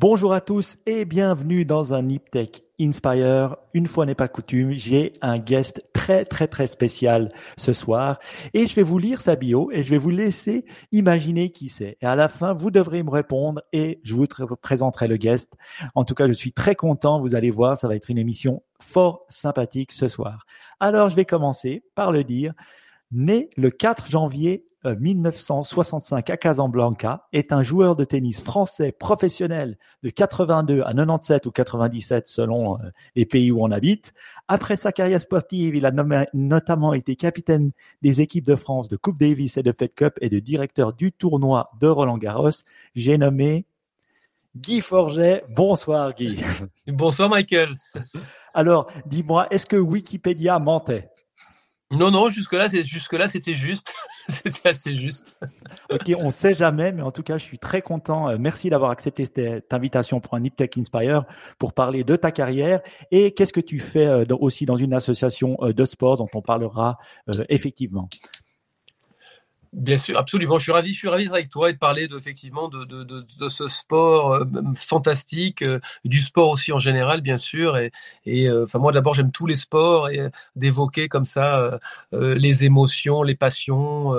Bonjour à tous et bienvenue dans un Niptech Inspire. Une fois n'est pas coutume, j'ai un guest très très très spécial ce soir et je vais vous lire sa bio et je vais vous laisser imaginer qui c'est. Et à la fin, vous devrez me répondre et je vous présenterai le guest. En tout cas, je suis très content. Vous allez voir, ça va être une émission fort sympathique ce soir. Alors, je vais commencer par le dire. Né le 4 janvier 1965 euh, à Casablanca, est un joueur de tennis français professionnel de 82 à 97 ou 97 selon euh, les pays où on habite. Après sa carrière sportive, il a notamment été capitaine des équipes de France de Coupe Davis et de Fed Cup et de directeur du tournoi de Roland Garros. J'ai nommé Guy Forget. Bonsoir Guy. Bonsoir Michael. Alors, dis-moi, est-ce que Wikipédia mentait? Non, non, jusque-là, jusque-là, c'était juste. c'était assez juste. ok, on sait jamais, mais en tout cas, je suis très content. Euh, merci d'avoir accepté cette invitation pour un Niptech Inspire pour parler de ta carrière et qu'est-ce que tu fais euh, aussi dans une association euh, de sport dont on parlera effectivement? Bien sûr, absolument. Je suis ravi, je suis ravi d'être avec toi et de parler de, effectivement de, de, de, de ce sport euh, fantastique, euh, du sport aussi en général, bien sûr. Et, et euh, enfin moi d'abord j'aime tous les sports et d'évoquer comme ça les émotions, les passions,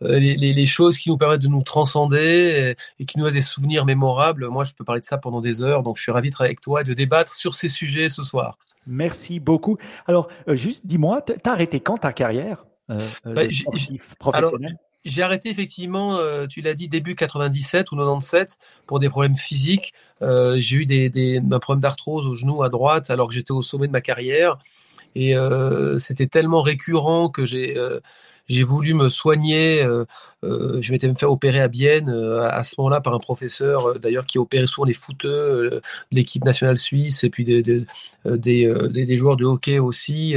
les, les, les, choses qui nous permettent de nous transcender et, et qui nous laissent des souvenirs mémorables. Moi je peux parler de ça pendant des heures, donc je suis ravi d'être avec toi et de débattre sur ces sujets ce soir. Merci beaucoup. Alors juste dis-moi, t'as arrêté quand ta carrière euh, bah, professionnel? J'ai arrêté effectivement, euh, tu l'as dit, début 97 ou 97 pour des problèmes physiques. Euh, j'ai eu des, des, un problème d'arthrose au genou à droite alors que j'étais au sommet de ma carrière. Et euh, c'était tellement récurrent que j'ai euh, j'ai voulu me soigner. Euh, euh, je m'étais même fait opérer à Bienne euh, à ce moment-là par un professeur, d'ailleurs, qui opérait souvent les footeux, l'équipe nationale suisse et puis des, des, des, des, joueurs de hockey aussi.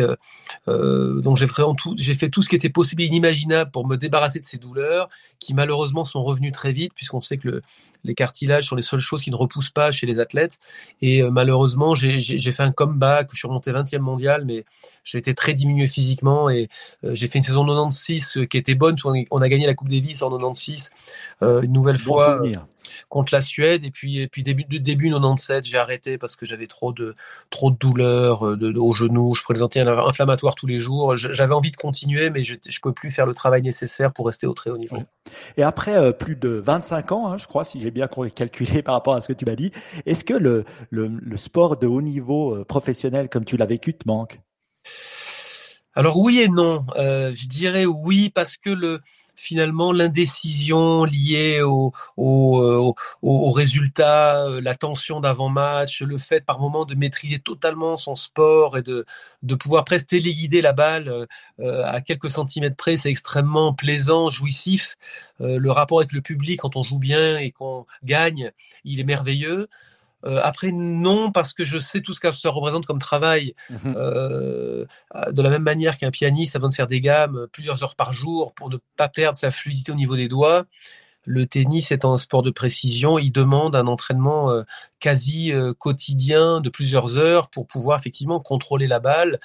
donc j'ai vraiment tout, j'ai fait tout ce qui était possible et inimaginable pour me débarrasser de ces douleurs, qui malheureusement sont revenues très vite, puisqu'on sait que le, les cartilages sont les seules choses qui ne repoussent pas chez les athlètes. Et euh, malheureusement, j'ai fait un comeback. Je suis remonté 20e mondial, mais j'ai été très diminué physiquement. Et euh, j'ai fait une saison 96 euh, qui était bonne. On a gagné la Coupe Davis en 96 une nouvelle fois contre la Suède. Et puis et puis début début 97 j'ai arrêté parce que j'avais trop de trop de douleurs euh, de, de, au genou je présentais un inflammatoire tous les jours. J'avais envie de continuer mais je je peux plus faire le travail nécessaire pour rester au très haut niveau. Et après euh, plus de 25 ans hein, je crois si j'ai bien calculé par rapport à ce que tu m'as dit est-ce que le, le, le sport de haut niveau euh, professionnel comme tu l'as vécu te manque? Alors oui et non. Euh, je dirais oui parce que le finalement l'indécision liée au, au, euh, au, résultat, euh, la tension d'avant-match, le fait par moment de maîtriser totalement son sport et de, de pouvoir presque téléguider la balle euh, à quelques centimètres près, c'est extrêmement plaisant, jouissif. le rapport avec le public quand on joue bien et qu'on gagne, il est merveilleux. Euh, après, non, parce que je sais tout ce que ça représente comme travail. Mmh euh, de la même manière qu'un pianiste a besoin de faire des gammes plusieurs heures par jour pour ne pas perdre sa fluidité au niveau des doigts le tennis étant un sport de précision, il demande un entraînement euh, quasi euh, quotidien de plusieurs heures pour pouvoir effectivement contrôler la balle.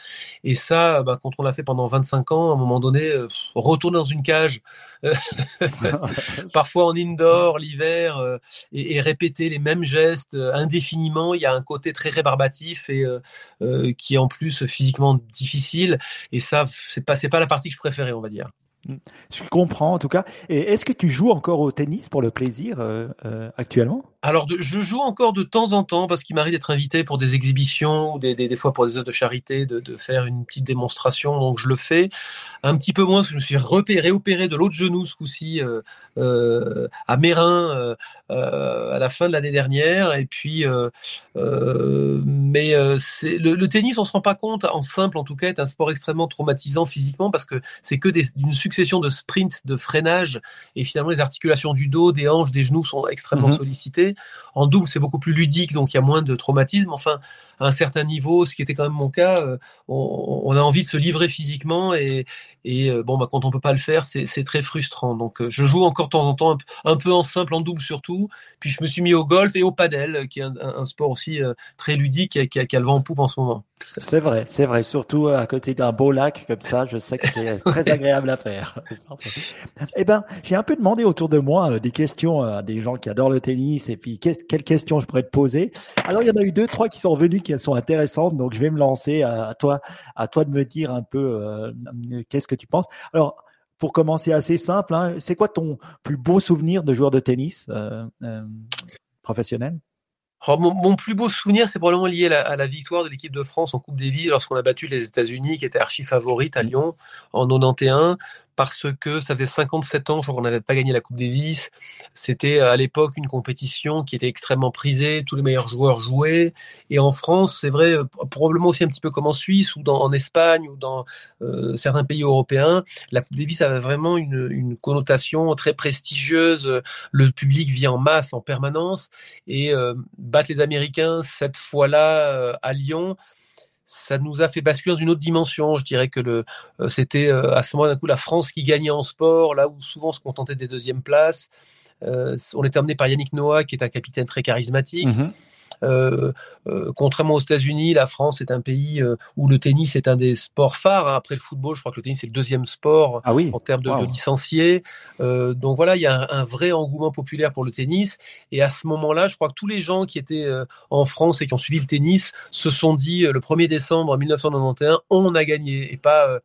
Et ça, bah, quand on l'a fait pendant 25 ans, à un moment donné, euh, retourner dans une cage, parfois en indoor l'hiver, et, répéter les mêmes gestes indéfiniment, il y a un côté très rébarbatif et qui est en plus physiquement difficile. Et ça, c'est pas c'est pas la partie que je préférais, on va dire. Je comprends en tout cas. Et est-ce que tu joues encore au tennis pour le plaisir euh, euh, actuellement? Alors, je joue encore de temps en temps parce qu'il m'arrive d'être invité pour des exhibitions ou des, des, des, fois pour des œuvres de charité, de, de, faire une petite démonstration. Donc, je le fais un petit peu moins parce que je me suis repéré, opéré de l'autre genou ce coup-ci euh, euh, à Mérin euh, à la fin de l'année dernière. Et puis, mais le, le, tennis, on se rend pas compte, en simple en tout cas, est un sport extrêmement traumatisant physiquement parce que c'est que d'une succession de sprints, de freinage et finalement les articulations du dos, des hanches, des genoux sont extrêmement mmh sollicitées. En double, c'est beaucoup plus ludique, donc il y a moins de traumatisme. Enfin, à un certain niveau, ce qui était quand même mon cas, euh, on, a envie de se livrer physiquement et, euh, bon, bah, quand on peut pas le faire, c'est très frustrant. Donc, euh, je joue encore de temps en temps, un, peu en simple, en double surtout. Puis je me suis mis au golf et au padel, qui est un, sport aussi très ludique et qui a, qui a, le vent en poupe en ce moment. C'est vrai, c'est vrai. Surtout à côté d'un beau lac comme ça, je sais que c'est très agréable à faire. eh ben, j'ai un peu demandé autour de moi des questions à des gens qui adorent le tennis et puis quelles questions je pourrais te poser. Alors, il y en a eu deux, trois qui sont revenus qui sont intéressantes, donc je vais me lancer à toi, à toi de me dire un peu qu'est-ce que tu penses. Alors, pour commencer assez simple, hein, c'est quoi ton plus beau souvenir de joueur de tennis euh, professionnel mon, plus beau souvenir, c'est probablement lié à la, victoire de l'équipe de France en Coupe des Villes lorsqu'on a battu les États-Unis, qui étaient archi favorites à Lyon en 91 parce que ça faisait 57 ans, qu'on n'avait pas gagné la Coupe Davis. C'était à l'époque une compétition qui était extrêmement prisée, tous les meilleurs joueurs jouaient. Et en France, c'est vrai, euh, probablement aussi un petit peu comme en Suisse ou en Espagne ou dans euh, certains pays européens, la Coupe Davis avait vraiment une, connotation très prestigieuse. Le public vient en masse, en permanence. Et euh, battre les Américains cette fois-là à Lyon, ça nous a fait basculer dans une autre dimension. Je dirais que le, euh, c'était euh, à ce moment d'un coup la France qui gagnait en sport, là où souvent on se contentait des deuxièmes places. Euh, on était emmené par Yannick Noah, qui est un capitaine très charismatique. Euh, contrairement aux États-Unis, la France est un pays euh, où le tennis est un des sports phares. Hein. Après le football, je crois que le tennis est le deuxième sport ah en termes de, licenciés. donc voilà, il y a un, vrai engouement populaire pour le tennis. Et à ce moment-là, je crois que tous les gens qui étaient en France et qui ont suivi le tennis se sont dit le 1er décembre 1991, on a gagné et pas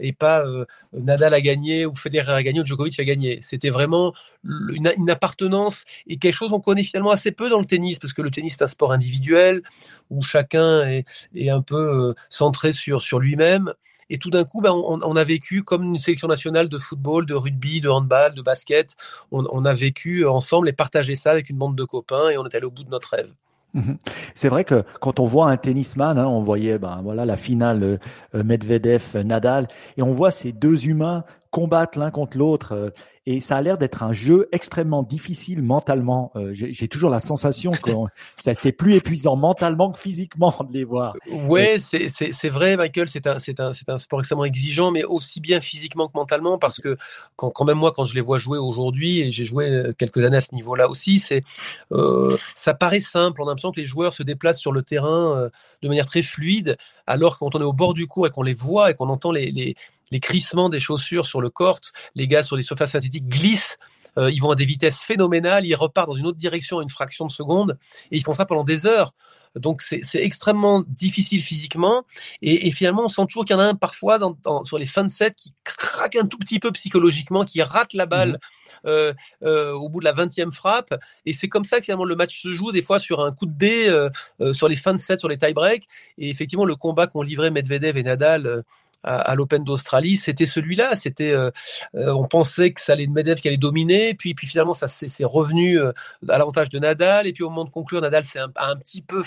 et pas euh, Nadal a gagné ou Federer a gagné ou Djokovic a gagné. C'était vraiment une, appartenance et quelque chose qu'on connaît finalement assez peu dans le tennis parce que le tennis est un sport individuel où chacun est, un peu euh, centré sur, sur lui-même. Et tout d'un coup, ben, on, a vécu comme une sélection nationale de football, de rugby, de handball, de basket. On a vécu ensemble et partagé ça avec une bande de copains et on est allé au bout de notre rêve. Mhm. C'est vrai que quand on voit un tennisman, hein, on voyait ben voilà la finale euh, Medvedev-Nadal, et on voit ces deux humains combattre l'un contre l'autre. Euh, et ça a l'air d'être un jeu extrêmement difficile mentalement. Euh, j'ai toujours la sensation que c'est plus épuisant mentalement que physiquement de les voir. Ouais, c'est vrai, Michael. C'est un, un, un sport extrêmement exigeant, mais aussi bien physiquement que mentalement, parce que quand, quand même moi, quand je les vois jouer aujourd'hui, et j'ai joué euh, quelques années à ce niveau-là aussi, c'est euh, ça paraît simple. On a l'impression que les joueurs se déplacent sur le terrain de manière très fluide, alors quand on est au bord du cours et qu'on les voit et qu'on entend les, les les crissements des chaussures sur le court, les gars sur les surfaces synthétiques glissent. Euh, ils vont à des vitesses phénoménales, ils repartent dans une autre direction à une fraction de seconde, et ils font ça pendant des heures. Donc c'est extrêmement difficile physiquement, et, finalement on sent toujours qu'il y en a un parfois dans, sur les fins de set qui craque un tout petit peu psychologiquement, qui rate la balle. Mmh. Euh, euh, au bout de la 20e frappe. Et c'est comme ça que finalement le match se joue, des fois sur un coup de dé, sur les fins de set, sur les tie-breaks. Et effectivement, le combat qu'ont livré Medvedev et Nadal à, l'Open d'Australie, c'était celui-là. C'était, euh, euh, on pensait que ça allait Medvedev qui allait dominer, puis puis finalement ça s'est revenu euh, à l'avantage de Nadal, et puis au moment de conclure, Nadal s'est un, petit peu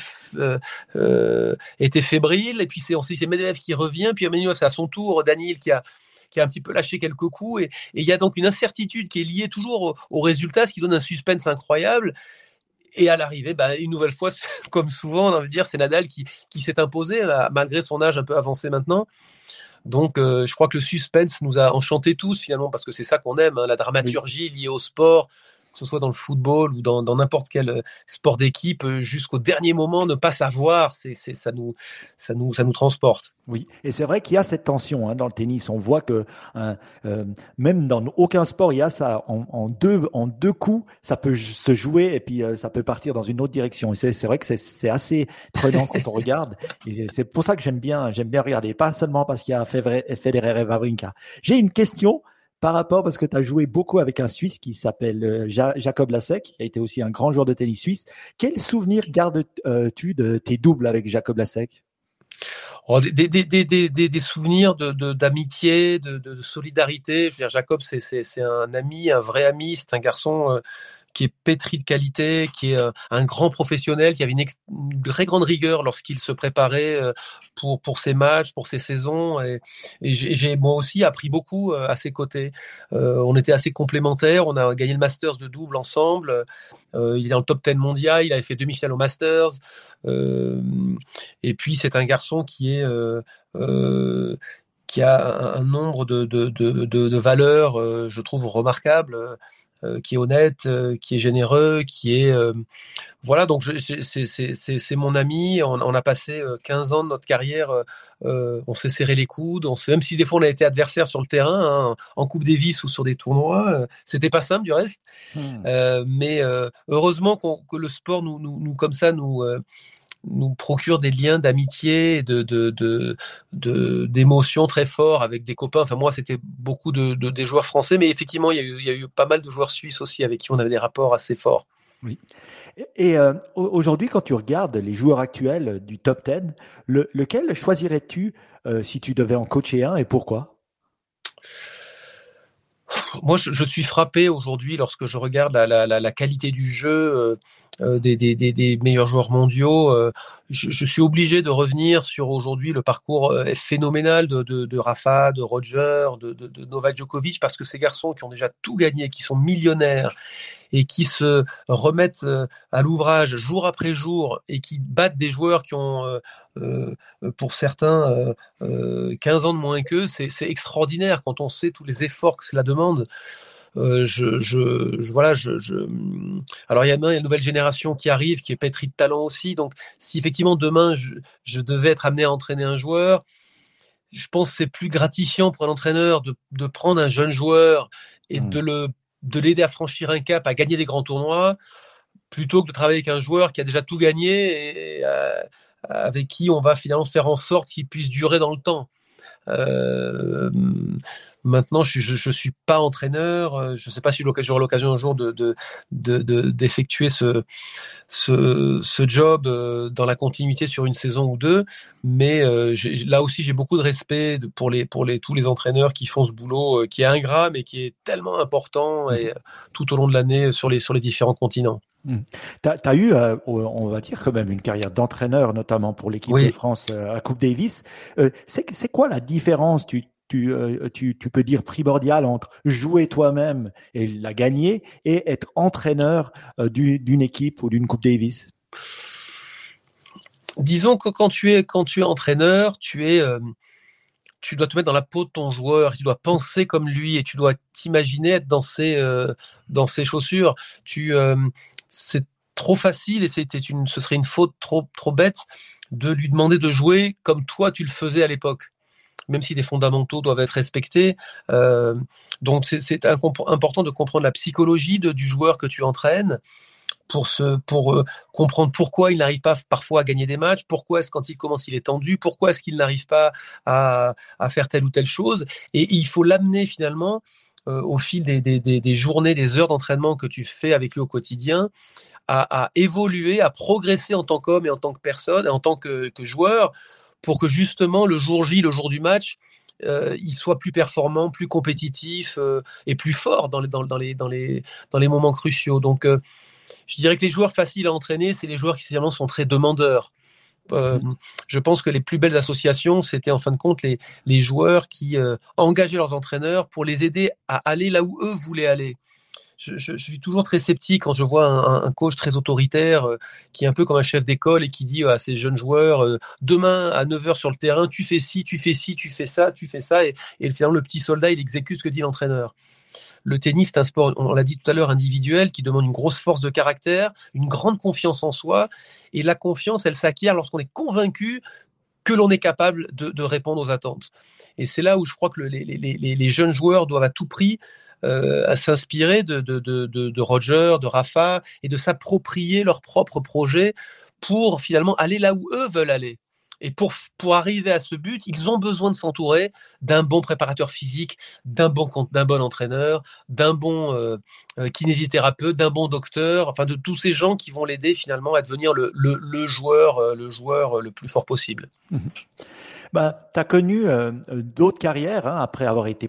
été fébrile, et puis c'est on c'est Medvedev qui revient, puis Emmanuel c'est à son tour Daniel qui a qui a un petit peu lâché quelques coups, et il y a donc une incertitude qui est liée toujours au, résultat, ce qui donne un suspense incroyable. Et à l'arrivée, bah, une nouvelle fois, comme souvent, on va dire, c'est Nadal qui, qui s'est imposé, malgré son âge un peu avancé maintenant. Donc, euh, je crois que le suspense nous a enchantés tous finalement parce que c'est ça qu'on aime, hein, la dramaturgie liée au sport, que ce soit dans le football ou dans n'importe quel euh, sport d'équipe, euh, jusqu'au dernier moment, ne pas savoir, c'est ça nous ça nous ça nous transporte. Oui, et c'est vrai qu'il y a cette tension hein, dans le tennis. On voit que hein, euh, même dans aucun sport, il y a ça en, en, deux en deux coups, ça peut se jouer et puis ça peut partir dans une autre direction. Et c'est vrai que c'est assez prenant quand on regarde. Et c'est pour ça que j'aime bien j'aime bien regarder, pas seulement parce qu'il y a Federer et Wawrinka. J'ai une question par rapport, parce que tu as joué beaucoup avec un Suisse qui s'appelle euh, Jacob Lasek, qui a été aussi un grand joueur de tennis suisse. Quel souvenir gardes-tu de tes doubles avec Jacob Lasek? Oh, des, souvenirs d'amitié, de, solidarité. Je veux Jacob, c'est un ami, un vrai ami, c'est un garçon euh, qui est pétri de qualité, qui est euh, un grand professionnel, qui avait une, très grande rigueur lorsqu'il se préparait euh, pour pour ses matchs, pour ses saisons. Et, j'ai moi aussi appris beaucoup euh, à ses côtés. on était assez complémentaires. On a gagné le Masters de double ensemble. il est dans le top 10 mondial. Il avait fait demi-finale au Masters. et puis c'est un garçon qui est qui a un, nombre de, de, de, de valeurs, je trouve, remarquables. Qui est honnête, qui est généreux, qui est voilà. Donc c'est mon ami. On, on, a passé 15 ans de notre carrière. on s'est serré les coudes. On même si des fois on a été adversaires sur le terrain, hein, en Coupe Davis ou sur des tournois, c'était pas simple du reste. Mmh. mais heureusement que le sport nous, nous, nous comme ça nous nous procure des liens d'amitié, de, de, d'émotions très forts avec des copains. Enfin, moi, c'était beaucoup de, des joueurs français, mais effectivement, il y, a eu, il y, a eu, pas mal de joueurs suisses aussi avec qui on avait des rapports assez forts. Oui. Et euh, aujourd'hui, quand tu regardes les joueurs actuels du top 10, lequel choisirais-tu euh, si tu devais en coacher un et pourquoi? Moi, je, suis frappé aujourd'hui lorsque je regarde la, la, la qualité du jeu. Euh, euh, des, des, des, meilleurs joueurs mondiaux. Euh, je, je, suis obligé de revenir sur aujourd'hui le parcours euh, phénoménal de, de, de, Rafa, de Roger, de, de, de Novak Djokovic, parce que ces garçons qui ont déjà tout gagné, qui sont millionnaires et qui se remettent à l'ouvrage jour après jour et qui battent des joueurs qui ont, euh, pour certains, euh, 15 ans de moins qu'eux, c'est extraordinaire quand on sait tous les efforts que cela demande. Euh, je, je, je, voilà, je, je, alors il y a une nouvelle génération qui arrive, qui est pétrie de talent aussi. Donc, si effectivement demain je, je devais être amené à entraîner un joueur, je pense que c'est plus gratifiant pour un entraîneur de, de prendre un jeune joueur et mmh. de le de l'aider à franchir un cap, à gagner des grands tournois, plutôt que de travailler avec un joueur qui a déjà tout gagné et euh, avec qui on va finalement faire en sorte qu'il puisse durer dans le temps. Euh, maintenant, je, je, je, suis pas entraîneur. Euh, je sais pas si j'aurai l'occasion un jour de d'effectuer de, de, ce, ce, ce job euh, dans la continuité sur une saison ou deux. Mais euh, là aussi, j'ai beaucoup de respect pour les pour les tous les entraîneurs qui font ce boulot qui est ingrat mais qui est tellement important et mmh. tout au long de l'année sur les sur les différents continents. Mmh. Tu as, eu, on va dire quand même, une carrière d'entraîneur, notamment pour l'équipe de France à Coupe Davis. Euh, c'est quoi la différence tu, euh, tu, tu, peux dire primordial entre jouer toi-même et la gagner et être entraîneur euh, d'une équipe ou d'une Coupe Davis? Disons que quand tu es, quand tu es entraîneur, tu es, euh, tu dois te mettre dans la peau de ton joueur, tu dois penser comme lui et tu dois t'imaginer être dans ses, dans ses chaussures. Tu, c'est trop facile et c'était une, ce serait une faute trop, trop bête de lui demander de jouer comme toi tu le faisais à l'époque même si les fondamentaux doivent être respectés. Euh, donc c'est important de comprendre la psychologie du joueur que tu entraînes pour euh, comprendre pourquoi il n'arrive pas parfois à gagner des matchs, pourquoi est-ce quand il commence il est tendu, pourquoi est-ce qu'il n'arrive pas à faire telle ou telle chose, et, il faut l'amener finalement euh, au fil des, des, des, journées, des heures d'entraînement que tu fais avec lui au quotidien, à, évoluer, à progresser en tant qu'homme et en tant que personne et en tant que, joueur pour que justement le jour J, le jour du match, euh, il soit plus performant, plus compétitif euh, et plus fort dans les, dans, dans, les, dans, les, dans les moments cruciaux. Donc, je dirais que les joueurs faciles à entraîner, c'est les joueurs qui finalement sont très demandeurs. Euh, je pense que les plus belles associations, c'était en fin de compte les, joueurs qui euh, engageaient leurs entraîneurs pour les aider à aller là où eux voulaient aller je, suis toujours très sceptique quand je vois un, un coach très autoritaire euh, qui est un peu comme un chef d'école et qui dit à ses jeunes joueurs euh, demain à 9h sur le terrain, tu fais ci, tu fais ci, tu fais ça, tu fais ça et, et finalement le petit soldat il exécute ce que dit l'entraîneur. Le tennis, c'est un sport, on l'a dit tout à l'heure, individuel, qui demande une grosse force de caractère, une grande confiance en soi. Et la confiance, elle s'acquiert lorsqu'on est convaincu que l'on est capable de, répondre aux attentes. Et c'est là où je crois que les, jeunes joueurs doivent à tout prix euh, s'inspirer de, Roger, de Rafa, et de s'approprier leur propre projet pour finalement aller là où eux veulent aller. Et pour, pour arriver à ce but, ils ont besoin de s'entourer d'un bon préparateur physique, d'un bon, d'un bon entraîneur, d'un bon euh, euh, kinésithérapeute, d'un bon docteur, enfin de tous ces gens qui vont l'aider finalement à devenir le, le, le joueur, euh, le joueur plus fort possible. Mmh bah, tu as connu d'autres carrières hein, après avoir été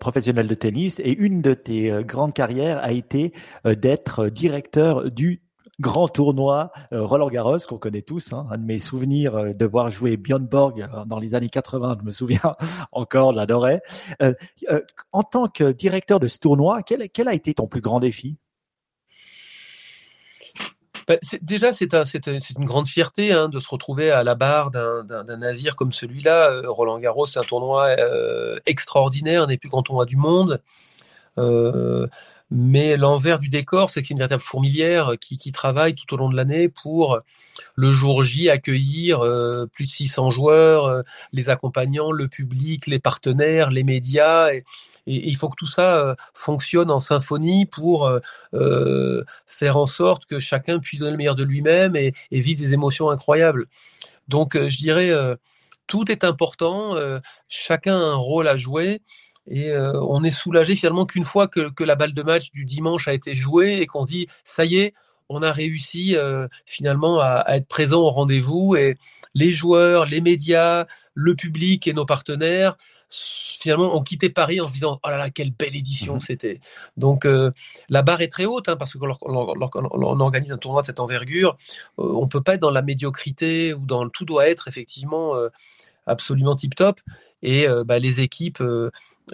professionnel de tennis et une de tes grandes carrières a été d'être directeur du grand tournoi Roland Garros qu'on connaît tous. Hein, un de mes souvenirs de voir jouer Björn Borg dans les années 80, je me souviens encore, l'adorais. en tant que directeur de ce tournoi, quel, a été ton plus grand défi? Bah, déjà, c'est un, une grande fierté hein, de se retrouver à la barre d'un navire comme celui-là. Euh, Roland Garros, c'est un tournoi euh, extraordinaire, un des plus grands tournois du monde. Euh, Mais l'envers du décor, c'est que c'est une véritable fourmilière qui, travaille tout au long de l'année pour le jour J accueillir euh, plus de 600 joueurs, euh, les accompagnants, le public, les partenaires, les médias. Et, et, il faut que tout ça euh, fonctionne en symphonie pour faire en sorte que chacun puisse donner le meilleur de lui-même et, et vivre des émotions incroyables. Donc, je dirais, tout est important, chacun a un rôle à jouer. Et euh, on est soulagé finalement qu'une fois que, que, la balle de match du dimanche a été jouée et qu'on se dit ça y est, on a réussi euh, finalement à, à, être présent au rendez-vous et les joueurs, les médias, le public et nos partenaires finalement ont quitté Paris en se disant oh là là quelle belle édition mmh c'était. Donc euh, la barre est très haute hein, parce que lorsqu'on on organise un tournoi de cette envergure, euh, on peut pas être dans la médiocrité ou dans tout doit être effectivement euh, absolument tip top et bah, les équipes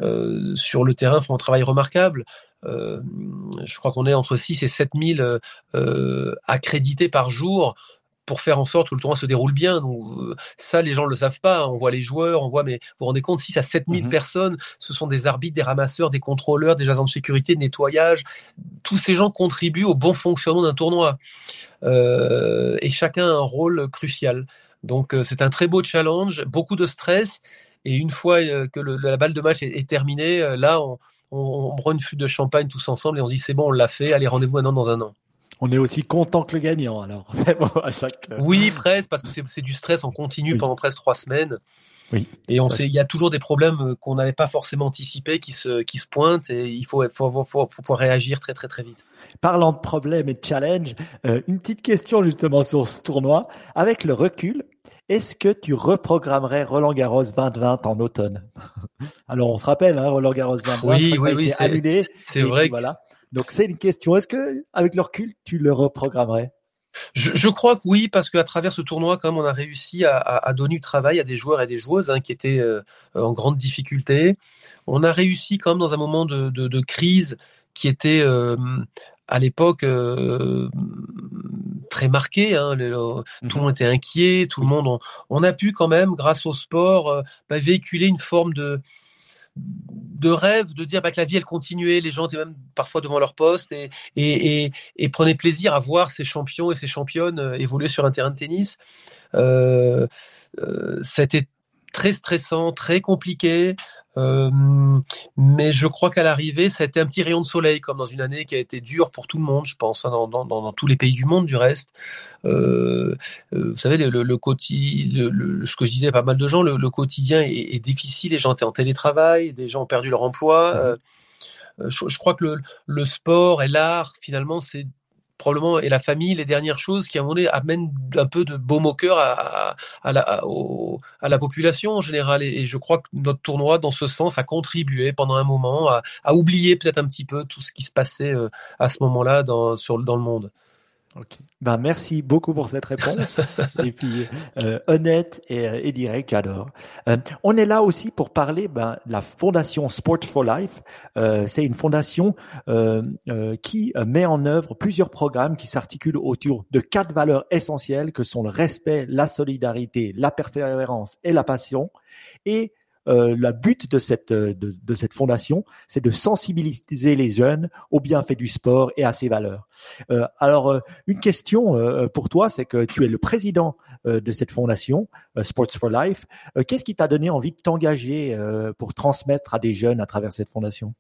euh, sur le terrain font un travail remarquable. Euh, je crois qu'on est entre 6 et 7 000 euh, accrédités par jour pour faire en sorte que le tournoi se déroule bien. Donc, ça, les gens ne le savent pas. On voit les joueurs, on voit, mais vous vous rendez compte, 6 à 7 000 mmh personnes, ce sont des arbitres, des ramasseurs, des contrôleurs, des agents de sécurité, de nettoyage. Tous ces gens contribuent au bon fonctionnement d'un tournoi. Et chacun a un rôle crucial. Donc, c'est un très beau challenge, beaucoup de stress. Et une fois euh, que le, la balle de match est, est terminée, euh, là, on, on, on prend une flûte de champagne tous ensemble et on se dit c'est bon, on l'a fait, allez, rendez-vous maintenant dans un an. On est aussi content que le gagnant, alors. Bon, à chaque... Euh, oui, presque, parce que c'est du stress, on continue oui. pendant presque trois semaines. Oui. Et on sait, il y a toujours des problèmes qu'on n'avait pas forcément anticipés qui se, qui se pointent et il faut, faut, faut, faut, pouvoir réagir très, très, très vite. Parlant de problèmes et de challenges, euh, une petite question justement sur ce tournoi. Avec le recul, est-ce que tu reprogrammerais Roland Garros 2020 en automne? Alors on se rappelle, hein, Roland Garros 2020 oui, oui, oui, c'est annulé. C'est vrai. Voilà. Donc c'est une question. Est-ce que avec le recul, tu le reprogrammerais? Je, je, crois que oui, parce qu'à travers ce tournoi, quand même, on a réussi à, à, à, donner du travail à des joueurs et des joueuses hein, qui étaient euh, en grande difficulté. On a réussi quand même dans un moment de, de, de crise qui était euh, à l'époque euh, très marqué. Hein, le, mmh. Tout le monde était inquiet, tout le monde. On, on a pu quand même, grâce au sport, euh, bah, véhiculer une forme de de rêve, de dire bah, que la vie elle continuait, les gens étaient même parfois devant leur poste et, et, et, et prenaient plaisir à voir ces champions et ces championnes euh, évoluer sur un terrain de tennis. Euh, euh, C'était très stressant, très compliqué. Euh, mais je crois qu'à l'arrivée, ça a été un petit rayon de soleil, comme dans une année qui a été dure pour tout le monde, je pense, hein, dans, dans, dans, tous les pays du monde du reste. Euh, euh, vous savez, le, le, le, le, ce que je disais à pas mal de gens, le, quotidien est, est, difficile, les gens étaient en télétravail, des gens ont perdu leur emploi. Mmh. Euh, je, je, crois que le, le sport et l'art, finalement, c'est probablement et la famille les dernières choses qui à un moment donné amènent un peu de baume au cœur à, la, population en général et, et, je crois que notre tournoi dans ce sens a contribué pendant un moment à, à oublier peut-être un petit peu tout ce qui se passait euh, à ce moment-là dans, sur, dans le monde. Ok. Ben merci beaucoup pour cette réponse. et puis euh, honnête et, euh, et direct, j'adore. Euh, on est là aussi pour parler ben, de la fondation Sport for Life. Euh, c'est une fondation euh, qui met en œuvre plusieurs programmes qui s'articulent autour de quatre valeurs essentielles que sont le respect, la solidarité, la persévérance et la passion. Et euh, le but de cette, euh, de, cette fondation, c'est de sensibiliser les jeunes aux bienfaits du sport et à ses valeurs. Euh, alors, euh, une question pour toi, c'est que tu es le président de cette fondation, Sports for Life. Qu'est-ce qui t'a donné envie de t'engager pour transmettre à des jeunes à travers cette fondation?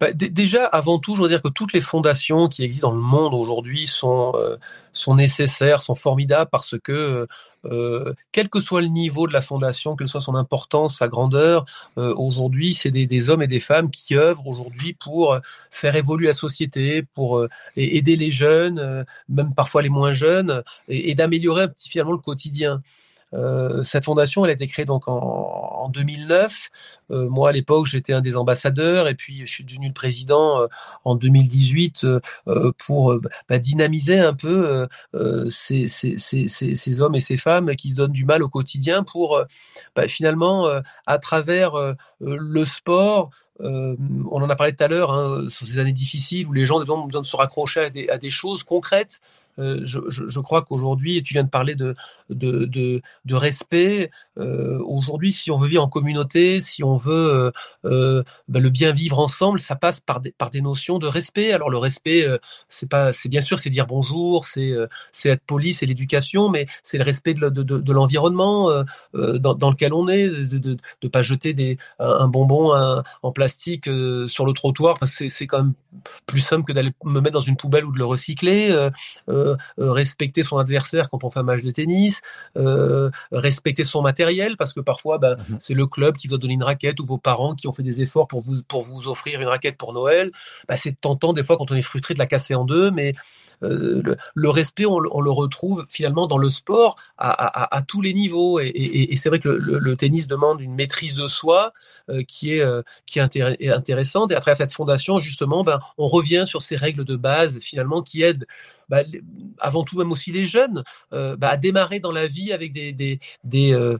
Bah, déjà, avant tout, je veux dire que toutes les fondations qui existent dans le monde aujourd'hui sont, euh, nécessaires, sont formidables parce que, euh, quel que soit le niveau de la fondation, quelle soit son importance, sa grandeur, euh, aujourd'hui, c'est des, hommes et des femmes qui œuvrent aujourd'hui pour faire évoluer la société, pour euh, aider les jeunes, euh, même parfois les moins jeunes, et, et d'améliorer un petit finalement le quotidien. Euh, cette fondation, elle a été créée donc en, en 2009. Euh, moi, à l'époque, j'étais un des ambassadeurs et puis je suis devenu le président euh, en 2018 euh, euh, pour bah, dynamiser un peu ces, hommes et ces femmes qui se donnent du mal au quotidien pour bah, finalement, à travers le sport, on en a parlé tout à l'heure, hein, sur ces années difficiles où les gens ont besoin de se raccrocher à des choses concrètes, Euh, je, crois qu'aujourd'hui, tu viens de parler de, de, de, respect. Euh, aujourd'hui, si on veut vivre en communauté, si on veut euh, ben le bien vivre ensemble, ça passe par des, par des notions de respect. Alors le respect, c'est pas, c'est bien sûr, c'est dire bonjour, c'est c'est être poli, c'est l'éducation, mais c'est le respect de, de, de, l'environnement dans, dans, lequel on est, de ne pas jeter des, un bonbon en plastique sur le trottoir, c'est quand même plus simple que d'aller me mettre dans une poubelle ou de le recycler. Respecter son adversaire quand on fait un match de tennis, euh, respecter son matériel parce que parfois bah, mmh c'est le club qui vous a donné une raquette ou vos parents qui ont fait des efforts pour vous pour vous offrir une raquette pour Noël. Bah, c'est tentant des fois quand on est frustré de la casser en deux, mais euh, le, le, respect, on, le retrouve finalement dans le sport à, tous les niveaux. Et, c'est vrai que le, tennis demande une maîtrise de soi euh, qui est euh, qui est intéressante. Et à travers cette fondation, justement, ben, on revient sur ces règles de base finalement qui aident bah, avant tout même aussi les jeunes euh, bah, à démarrer dans la vie avec des, euh,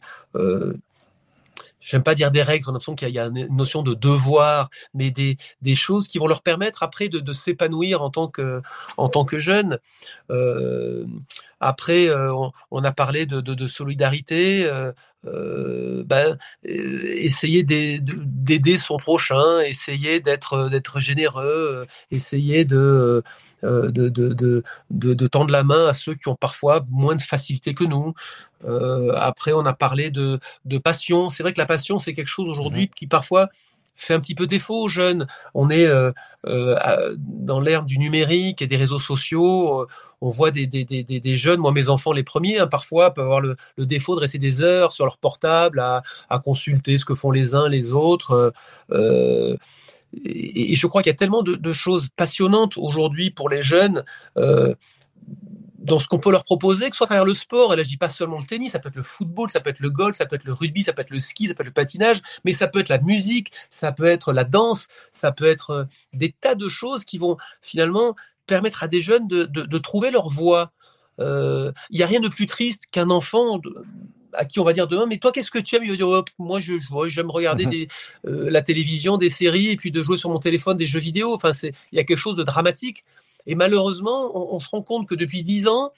j'aime pas dire des règles, on a qu'il y, a une notion de devoir, mais des, choses qui vont leur permettre après de, s'épanouir en tant que en jeune. Euh, après, euh, on, on, a parlé de, de, de solidarité. Euh, euh ben, essayer d'aider son prochain, essayer d'être d'être généreux, essayer de de, de, de, de, tendre la main à ceux qui ont parfois moins de facilité que nous. Euh, après, on a parlé de, passion. C'est vrai que la passion, c'est quelque chose aujourd'hui mmh qui parfois fait un petit peu défaut aux jeunes. On est euh, euh, dans l'ère du numérique et des réseaux sociaux. Euh, on voit des, jeunes, moi mes enfants les premiers, hein, parfois peuvent avoir le, défaut de rester des heures sur leur portable à, consulter ce que font les uns les autres. Et, je crois qu'il y a tellement de choses passionnantes aujourd'hui pour les jeunes. Euh, dans ce qu'on peut leur proposer, que ce soit à travers le sport, et là je dis pas seulement le tennis, ça peut être le football, ça peut être le golf, ça peut être le rugby, ça peut être le ski, ça peut être le patinage, mais ça peut être la musique, ça peut être la danse, ça peut être euh, des tas de choses qui vont finalement permettre à des jeunes de, de, de trouver leur voie. Il euh, n'y a rien de plus triste qu'un enfant à qui on va dire demain, mais toi, qu'est-ce que tu aimes? Il va dire, oh, moi, je, j'aime regarder mhm. des, euh, la télévision, des séries, et puis de jouer sur mon téléphone des jeux vidéo. Enfin, c'est, il y a quelque chose de dramatique. Et malheureusement, on, se rend compte que depuis dix ans,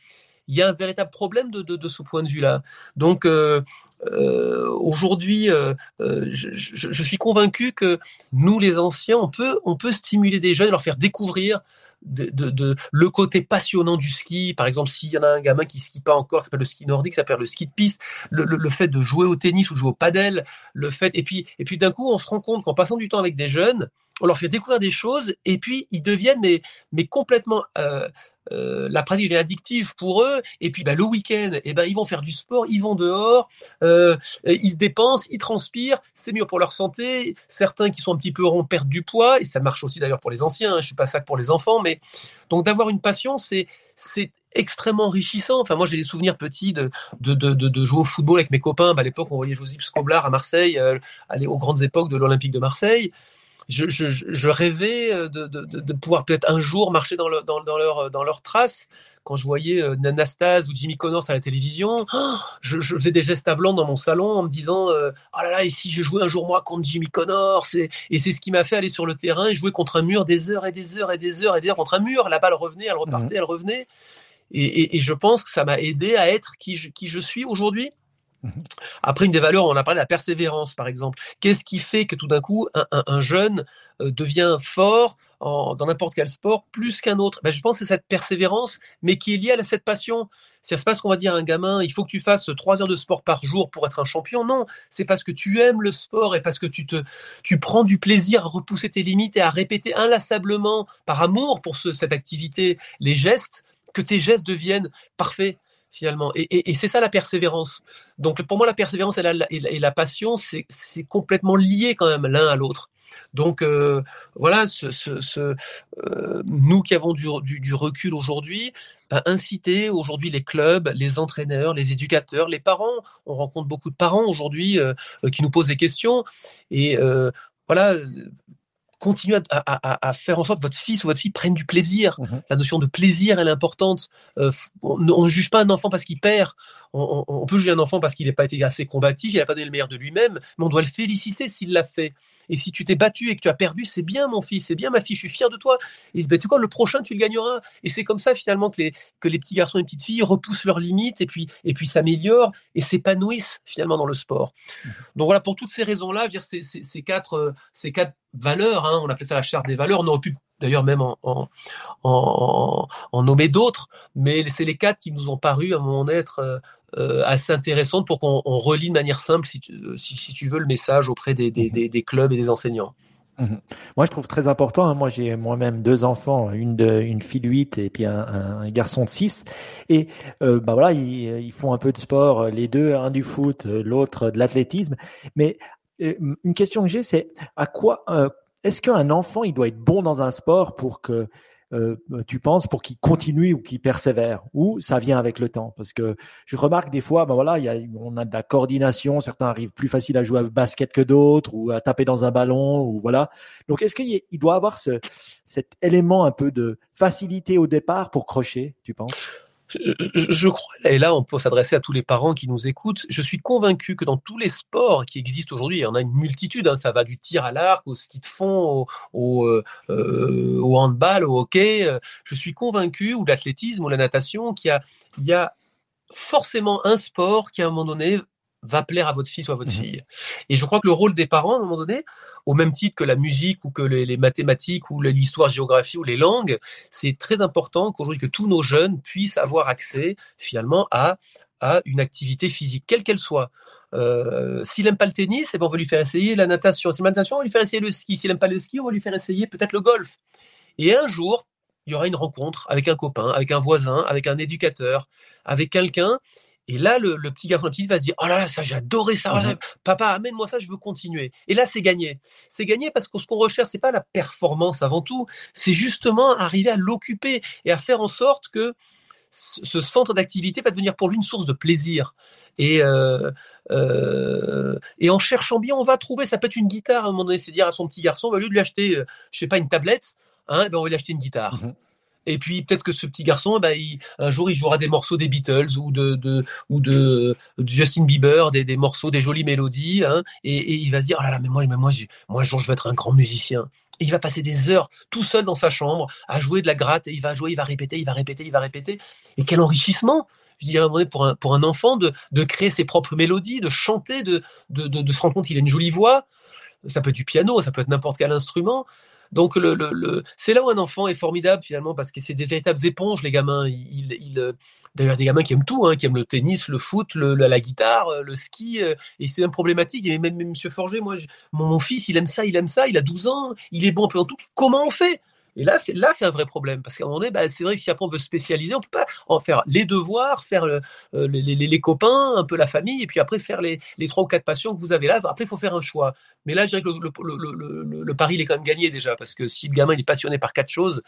il y a un véritable problème de, ce point de vue-là. Donc euh, euh, aujourd'hui, euh, je, suis convaincu que nous, les anciens, on peut, on peut stimuler des jeunes, leur faire découvrir de, le côté passionnant du ski. Par exemple, s'il y en a un gamin qui skie pas encore, ça s'appelle le ski nordique, ça s'appelle le ski de piste. Le, le, fait de jouer au tennis ou jouer au padel, le fait et puis et puis d'un coup, on se rend compte qu'en passant du temps avec des jeunes, on leur fait découvrir des choses et puis ils deviennent mais mais complètement euh, euh, la pratique est addictive pour eux et puis bah, le week-end et eh ben ils vont faire du sport ils vont dehors euh, ils se dépensent ils transpirent c'est mieux pour leur santé certains qui sont un petit peu ronds perdent du poids et ça marche aussi d'ailleurs pour les anciens hein, je suis pas ça pour les enfants mais donc d'avoir une passion c'est c'est extrêmement enrichissant. Enfin, moi, j'ai des souvenirs petits de, de, de, jouer au football avec mes copains. Bah, à l'époque, on voyait Josip Skoblar à Marseille, euh, aller aux grandes époques de l'Olympique de Marseille je, je, je rêvais euh, de, de, de pouvoir peut-être un jour marcher dans, le, dans, dans, leur, dans leurs traces. Quand je voyais euh, Nanastase ou Jimmy Connors à la télévision, oh, je, je, faisais des gestes à blanc dans mon salon en me disant euh, Oh là là, et si je jouais un jour moi contre Jimmy Connors Et, et c'est ce qui m'a fait aller sur le terrain et jouer contre un mur des heures et des heures et des heures et des heures contre un mur. La balle revenait, elle repartait, mmh. elle revenait. Et, et, et, je pense que ça m'a aidé à être qui je, qui je suis aujourd'hui. Après, une des valeurs, on a parlé de la persévérance, par exemple. Qu'est-ce qui fait que tout d'un coup, un, un, un jeune euh, devient fort dans n'importe quel sport plus qu'un autre? Ben, Je pense que c'est cette persévérance, mais qui est liée à cette passion. C'est pas ce qu'on va dire à un gamin, il faut que tu fasses trois heures de sport par jour pour être un champion. Non, c'est parce que tu aimes le sport et parce que tu te, tu prends du plaisir à repousser tes limites et à répéter inlassablement, par amour pour ce, cette activité, les gestes, que tes gestes deviennent parfaits finalement. Et, c'est ça la persévérance. Donc pour moi, la persévérance et la, passion, c'est complètement lié quand même l'un à l'autre. Donc euh, voilà, euh, nous qui avons du, recul aujourd'hui, bah, inciter aujourd'hui les clubs, les entraîneurs, les éducateurs, les parents. On rencontre beaucoup de parents aujourd'hui euh, qui nous posent des questions et voilà continuez à, à, à, faire en sorte que votre fils ou votre fille prenne du plaisir. Mmh la notion de plaisir, elle est importante. Euh, on ne juge pas un enfant parce qu'il perd. On, peut juger un enfant parce qu'il n'a pas été assez combatif, il n'a pas donné le meilleur de lui-même, mais on doit le féliciter s'il l'a fait. Et si tu t'es battu et que tu as perdu, c'est bien mon fils, c'est bien ma fille, je suis fier de toi. Et ben, tu sais quoi, le prochain, tu le gagneras. Et c'est comme ça finalement que les, que les petits garçons et petites filles repoussent leurs limites et puis, et puis s'améliorent et s'épanouissent finalement dans le sport. Donc voilà, pour toutes ces raisons-là, ces, ces, ces, quatre, euh, ces quatre valeurs, hein, on appelait ça la charte des valeurs, on aurait pu d'ailleurs même en, en, en, nommer d'autres, mais c'est les quatre qui nous ont paru à mon être euh, euh, assez intéressantes pour qu'on relie de manière simple, si tu, si, si tu, veux, le message auprès des, des, mmh des, clubs et des enseignants. Mmh moi, je trouve très important. Hein, moi, j'ai moi-même deux enfants, une de, une fille de 8 et puis un, un garçon de 6. Et euh, bah voilà, ils, ils, font un peu de sport, les deux, un du foot, l'autre de l'athlétisme. Mais une question que j'ai, c'est à quoi est-ce qu'un enfant, il doit être bon dans un sport pour que euh, tu penses pour qu'il continue ou qu'il persévère? Ou ça vient avec le temps? Parce que je remarque des fois ben voilà il y a, on a de la coordination certains arrivent plus facile à jouer au basket que d'autres ou à taper dans un ballon voilà. Donc est-ce qu'il doit avoir ce, cet élément un peu de facilité au départ pour crocher tu penses? Je, crois, et là on peut s'adresser à tous les parents qui nous écoutent, je suis convaincu que dans tous les sports qui existent aujourd'hui, il y en a une multitude, hein, ça va du tir à l'arc, au ski de fond, au, euh, euh, handball, au hockey, euh, je suis convaincu, ou l'athlétisme, ou la natation, qu'il y a, y a forcément un sport qui à un moment donné va plaire à votre fils ou à votre mmh fille. Et je crois que le rôle des parents, à un moment donné, au même titre que la musique ou que les, mathématiques ou l'histoire, géographie ou les langues, c'est très important qu'aujourd'hui que tous nos jeunes puissent avoir accès finalement à à une activité physique, quelle qu'elle soit. Euh, s'il n'aime pas le tennis, eh ben on va lui faire essayer la natation. S'il aime la natation, on va lui faire essayer le ski. S'il n'aime pas le ski, on va lui faire essayer peut-être le golf. Et un jour, il y aura une rencontre avec un copain, avec un voisin, avec un éducateur, avec quelqu'un et là, le, petit garçon, la petite va se dire, oh là là, ça, j'ai adoré ça. Mmh Papa, amène-moi ça, je veux continuer. Et là, c'est gagné. C'est gagné parce que ce qu'on recherche, c'est pas la performance avant tout. C'est justement arriver à l'occuper et à faire en sorte que ce centre d'activité va devenir pour lui une source de plaisir. Et, euh, euh, et en cherchant bien, on va trouver, ça peut être une guitare à un moment donné, c'est dire à son petit garçon, au lieu de lui acheter, euh, je sais pas, une tablette, hein, eh ben on va lui acheter une guitare. Mmh et puis peut-être que ce petit garçon, bah, un jour, il jouera des morceaux des Beatles ou de, Justin Bieber, des, morceaux, des jolies mélodies, hein, et, il va se dire, oh là là, mais moi, mais moi, moi, un jour, je veux être un grand musicien. Et il va passer des heures tout seul dans sa chambre à jouer de la gratte, et il va jouer, il va répéter, il va répéter, il va répéter. Et quel enrichissement je dirais pour un, enfant de, créer ses propres mélodies, de chanter, de, de se rendre compte qu'il a une jolie voix. Ça peut être du piano, ça peut être n'importe quel instrument. Donc le, le, c'est là où un enfant est formidable finalement parce que c'est des véritables éponges les gamins. Ils, ils, euh, D'ailleurs des gamins qui aiment tout, hein, qui aiment le tennis, le foot, le, la, guitare, euh, le ski. Euh, et c'est un problématique. Et même, même Monsieur Forger, moi, mon, mon, fils, il aime ça, il aime ça, il a 12 ans, il est bon un peu en tout. Comment on fait? Et là, c'est là, c'est un vrai problème parce qu'à un moment donné, bah, c'est vrai que si après on veut spécialiser, on peut pas en faire les devoirs, faire euh, les, les, copains, un peu la famille, et puis après faire les, trois ou quatre passions que vous avez là. Après, il faut faire un choix. Mais là, je dirais que le, le, le, pari il est quand même gagné déjà parce que si le gamin est passionné par quatre choses,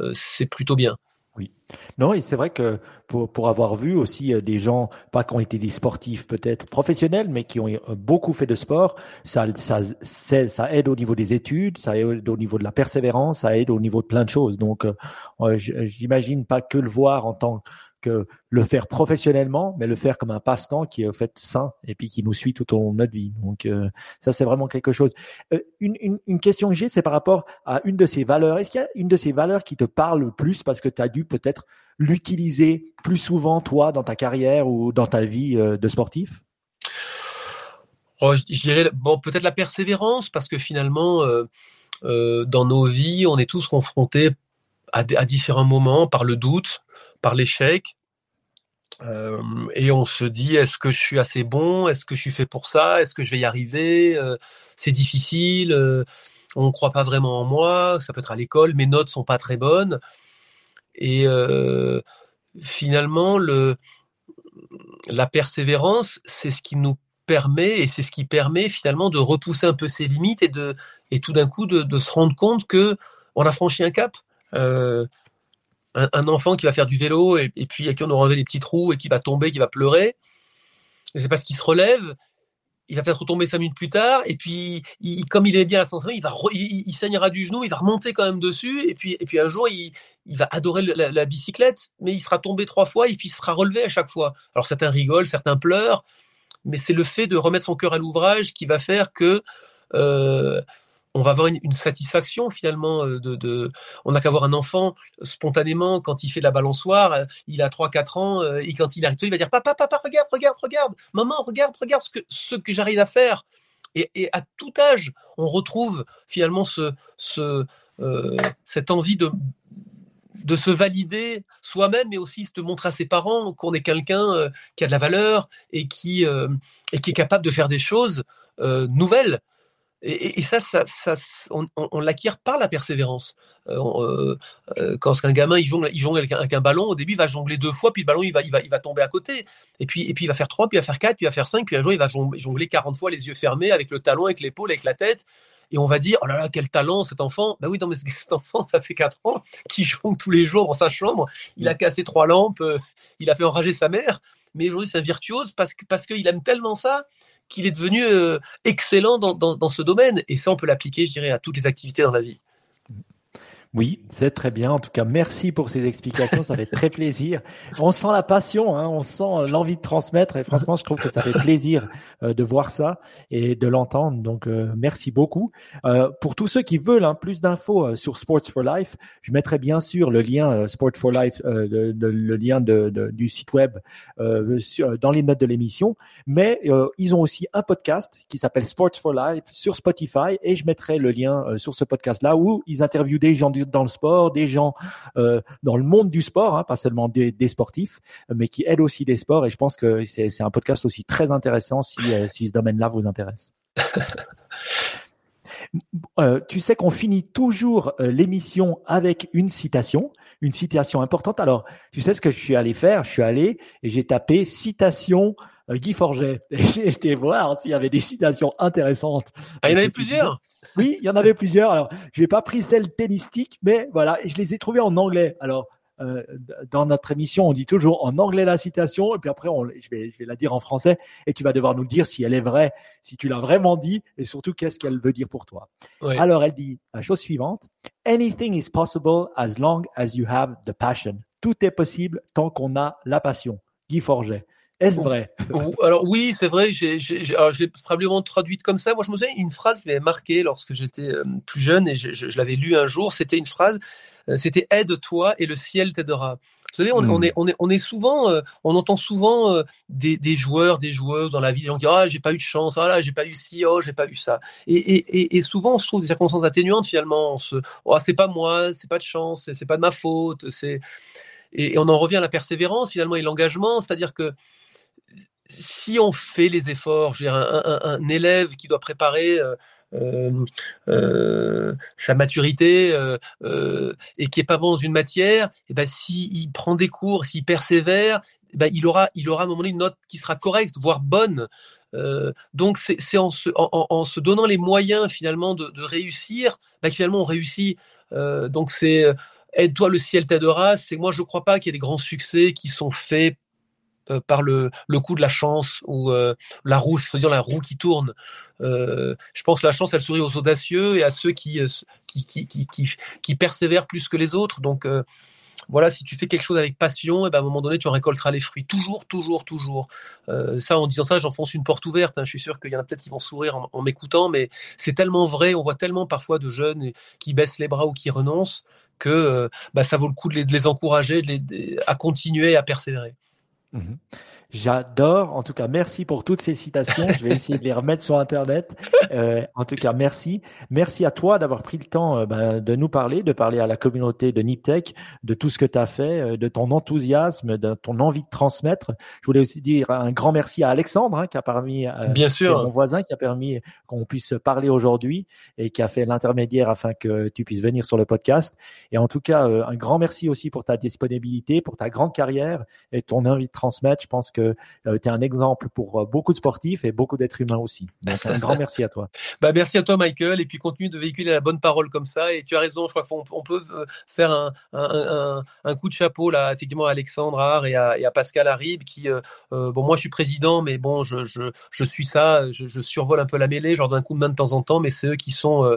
euh, c'est plutôt bien. Oui. Non, et c'est vrai que pour, avoir vu aussi euh, des gens, pas qui ont été des sportifs peut-être professionnels, mais qui ont euh, beaucoup fait de sport, ça, aide au niveau des études, ça aide au niveau de la persévérance, ça aide au niveau de plein de choses. Donc, euh, j'imagine pas que le voir en tant le faire professionnellement, mais le faire comme un passe-temps qui est au fait sain et puis qui nous suit tout au long de notre vie. Donc euh, ça, c'est vraiment quelque chose. Euh, une, une, une, question que j'ai, c'est par rapport à une de ces valeurs. Est-ce qu'il y a une de ces valeurs qui te parle le plus parce que tu as dû peut-être l'utiliser plus souvent, toi, dans ta carrière ou dans ta vie euh, de sportif? Oh, je, dirais bon, peut-être la persévérance parce que finalement, dans nos vies, on est tous confrontés à, différents moments par le doute, par l'échec. Euh, et on se dit est-ce que je suis assez bon? Est-ce que je suis fait pour ça? Est-ce que je vais y arriver? Euh, C'est difficile. Euh, on ne croit pas vraiment en moi. Ça peut être à l'école. Mes notes sont pas très bonnes. Et finalement, le, la persévérance, c'est ce qui nous permet et c'est ce qui permet finalement de repousser un peu ses limites et de et tout d'un coup de, de, se rendre compte que on a franchi un cap. Euh, un, enfant qui va faire du vélo et, puis à qui on aura enlevé des petits trous et qui va tomber, qui va pleurer, c'est parce qu'il se relève il va peut-être retomber cinq minutes plus tard, et puis comme il est bien à l'entraînement, il va il, saignera du genou, il va remonter quand même dessus, et puis et puis un jour il, il va adorer la, bicyclette, mais il sera tombé trois fois et puis il sera relevé à chaque fois. Alors certains rigolent, certains pleurent, mais c'est le fait de remettre son cœur à l'ouvrage qui va faire que euh, on va avoir une, satisfaction finalement euh, de, on n'a qu'à voir un enfant spontanément quand il fait la balançoire, euh, il a 3 4 ans euh, et quand il arrive il va dire papa papa regarde regarde regarde maman regarde regarde ce que ce que j'arrive à faire et, et, à tout âge on retrouve finalement ce, ce cette envie de de se valider soi-même, mais aussi de montrer à ses parents qu'on est quelqu'un qui a de la valeur et qui, et qui est capable de faire des choses nouvelles. Et, ça, ça, ça on, l'acquiert par la persévérance. Euh, euh, euh, quand un gamin il jongle, il jongle avec, un, ballon, au début il va jongler deux fois, puis le ballon il va, il va, il va tomber à côté. Et puis, et puis il va faire trois, puis il va faire quatre, puis il va faire cinq, puis un jour il va jongler 40 fois les yeux fermés, avec le talon, avec l'épaule, avec la tête. Et on va dire, oh là là, quel talent cet enfant. Ben oui, non, mais cet enfant, ça fait quatre ans qu'il jongle tous les jours dans sa chambre. Il a cassé trois lampes, il a fait enrager sa mère. Mais aujourd'hui, c'est un virtuose parce que parce qu'il aime tellement ça qu'il est devenu euh, excellent dans, dans, dans, ce domaine. Et ça, on peut l'appliquer, je dirais, à toutes les activités dans la vie. Oui, c'est très bien. En tout cas, merci pour ces explications. Ça fait très plaisir. On sent la passion, hein, on sent l'envie de transmettre. Et franchement, je trouve que ça fait plaisir euh, de voir ça et de l'entendre. Donc, euh, merci beaucoup. Euh, pour tous ceux qui veulent hein, plus d'infos sur Sports for Life, je mettrai bien sûr le lien Sport for Life, le, lien de, de, du site web dans les notes de l'émission. Mais ils ont aussi un podcast qui s'appelle Sports for Life sur Spotify et je mettrai le lien sur ce podcast-là où ils interviewent des gens du dans le sport, des gens euh, dans le monde du sport, hein, pas seulement des, sportifs, mais qui aident aussi des sports. Et je pense que c'est un podcast aussi très intéressant si, euh, si ce domaine-là vous intéresse. Euh, tu sais qu'on finit toujours l'émission avec une citation, une citation importante. Alors, tu sais ce que je suis allé faire? Je suis allé et j'ai tapé citation Guy Forget. Et j'ai été voir s'il y avait des citations intéressantes. Ah, il y en avait plusieurs. Oui, il y en avait plusieurs. Alors, je n'ai pas pris celle tennistique, mais voilà, je les ai trouvées en anglais. Alors, euh, dans notre émission, on dit toujours en anglais la citation, et puis après, on, je, vais, je vais la dire en français, et tu vas devoir nous dire si elle est vraie, si tu l'as vraiment dit, et surtout qu'est-ce qu'elle veut dire pour toi. Alors, elle dit la chose suivante Anything is possible as long as you have the passion. Tout est possible tant qu'on a la passion. Guy Forget. Est-ce vrai? Alors oui, c'est vrai. J'ai, l'ai probablement traduite comme ça. Moi, je me souviens une phrase qui m'avait marqué lorsque j'étais euh, plus jeune et je, l'avais lu un jour. C'était une phrase. Euh, c'était aide-toi et le ciel t'aidera. Vous savez, on, hmm. est, on, est, on est souvent, euh, on entend souvent des, des, joueurs, des joueuses dans la vie, des gens qui disent ah j'ai pas eu de chance, ah là j'ai pas eu ci, oh j'ai pas eu ça. Et, et, et, souvent on se trouve des circonstances atténuantes finalement. On se, oh c'est pas moi, c'est pas de chance, c'est pas de ma faute, c'est et, on en revient à la persévérance finalement et l'engagement, c'est-à-dire que si on fait les efforts, je veux dire, un, élève qui doit préparer euh, euh, euh, sa maturité et qui est pas bon dans une matière, et eh ben s'il prend des cours, s'il persévère, eh ben, il aura, il aura à un moment donné une note qui sera correcte, voire bonne. donc c'est en se, en, se donnant les moyens finalement de, réussir, ben, finalement on réussit. donc c'est aide-toi, le ciel t'aidera. C'est moi je crois pas qu'il y ait des grands succès qui sont faits euh, par le, coup de la chance ou euh, la roue, faut dire la roue qui tourne. Euh, je pense que la chance, elle sourit aux audacieux et à ceux qui qui, persévèrent plus que les autres. Donc voilà, si tu fais quelque chose avec passion, et eh ben à un moment donné, tu en récolteras les fruits. Toujours, toujours, toujours. ça, en disant ça, j'enfonce une porte ouverte. Hein. Je suis sûr qu'il y en a peut-être qui vont sourire en, m'écoutant, mais c'est tellement vrai. On voit tellement parfois de jeunes qui baissent les bras ou qui renoncent que bah, ça vaut le coup de les, de encourager de à continuer à persévérer. Mhm. J'adore. En tout cas, merci pour toutes ces citations. Je vais essayer de les remettre sur Internet. Euh, en tout cas, merci. Merci à toi d'avoir pris le temps euh, ben, de nous parler, de parler à la communauté de Niptech, de tout ce que tu as fait, euh, de ton enthousiasme, de ton envie de transmettre. Je voulais aussi dire un grand merci à Alexandre hein, qui a permis, euh, Bien sûr. mon voisin, qui a permis qu'on puisse parler aujourd'hui et qui a fait l'intermédiaire afin que tu puisses venir sur le podcast. Et en tout cas, un grand merci aussi pour ta disponibilité, pour ta grande carrière et ton envie de transmettre transmettre. Je pense que tu es un exemple pour beaucoup de sportifs et beaucoup d'êtres humains aussi. Donc un grand merci à toi. Bah merci à toi Michael et puis continue de véhiculer la bonne parole comme ça et tu as raison. Je crois qu'on peut faire un, un, un, coup de chapeau là effectivement à Alexandre Haar et à, Pascal Harib qui bon moi je suis président mais bon je, je, je suis ça, je, je, survole un peu la mêlée, genre d'un coup de main de temps en temps mais c'est eux qui sont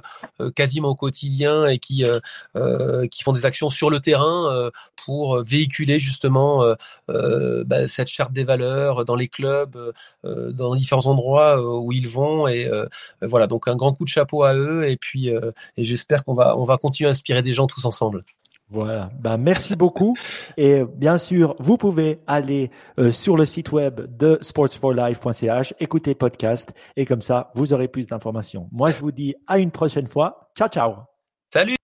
quasiment au quotidien et qui qui font des actions sur le terrain pour véhiculer justement bah, cette charte des valeurs dans les clubs, dans différents endroits où ils vont et voilà donc un grand coup de chapeau à eux et puis et j'espère qu'on va on va continuer à inspirer des gens tous ensemble. Voilà. Ben, merci beaucoup. Et bien sûr, vous pouvez aller sur le site web de sportsforlife.ch, écouter podcast et comme ça, vous aurez plus d'informations. Moi, je vous dis à une prochaine fois. Ciao, ciao. Salut.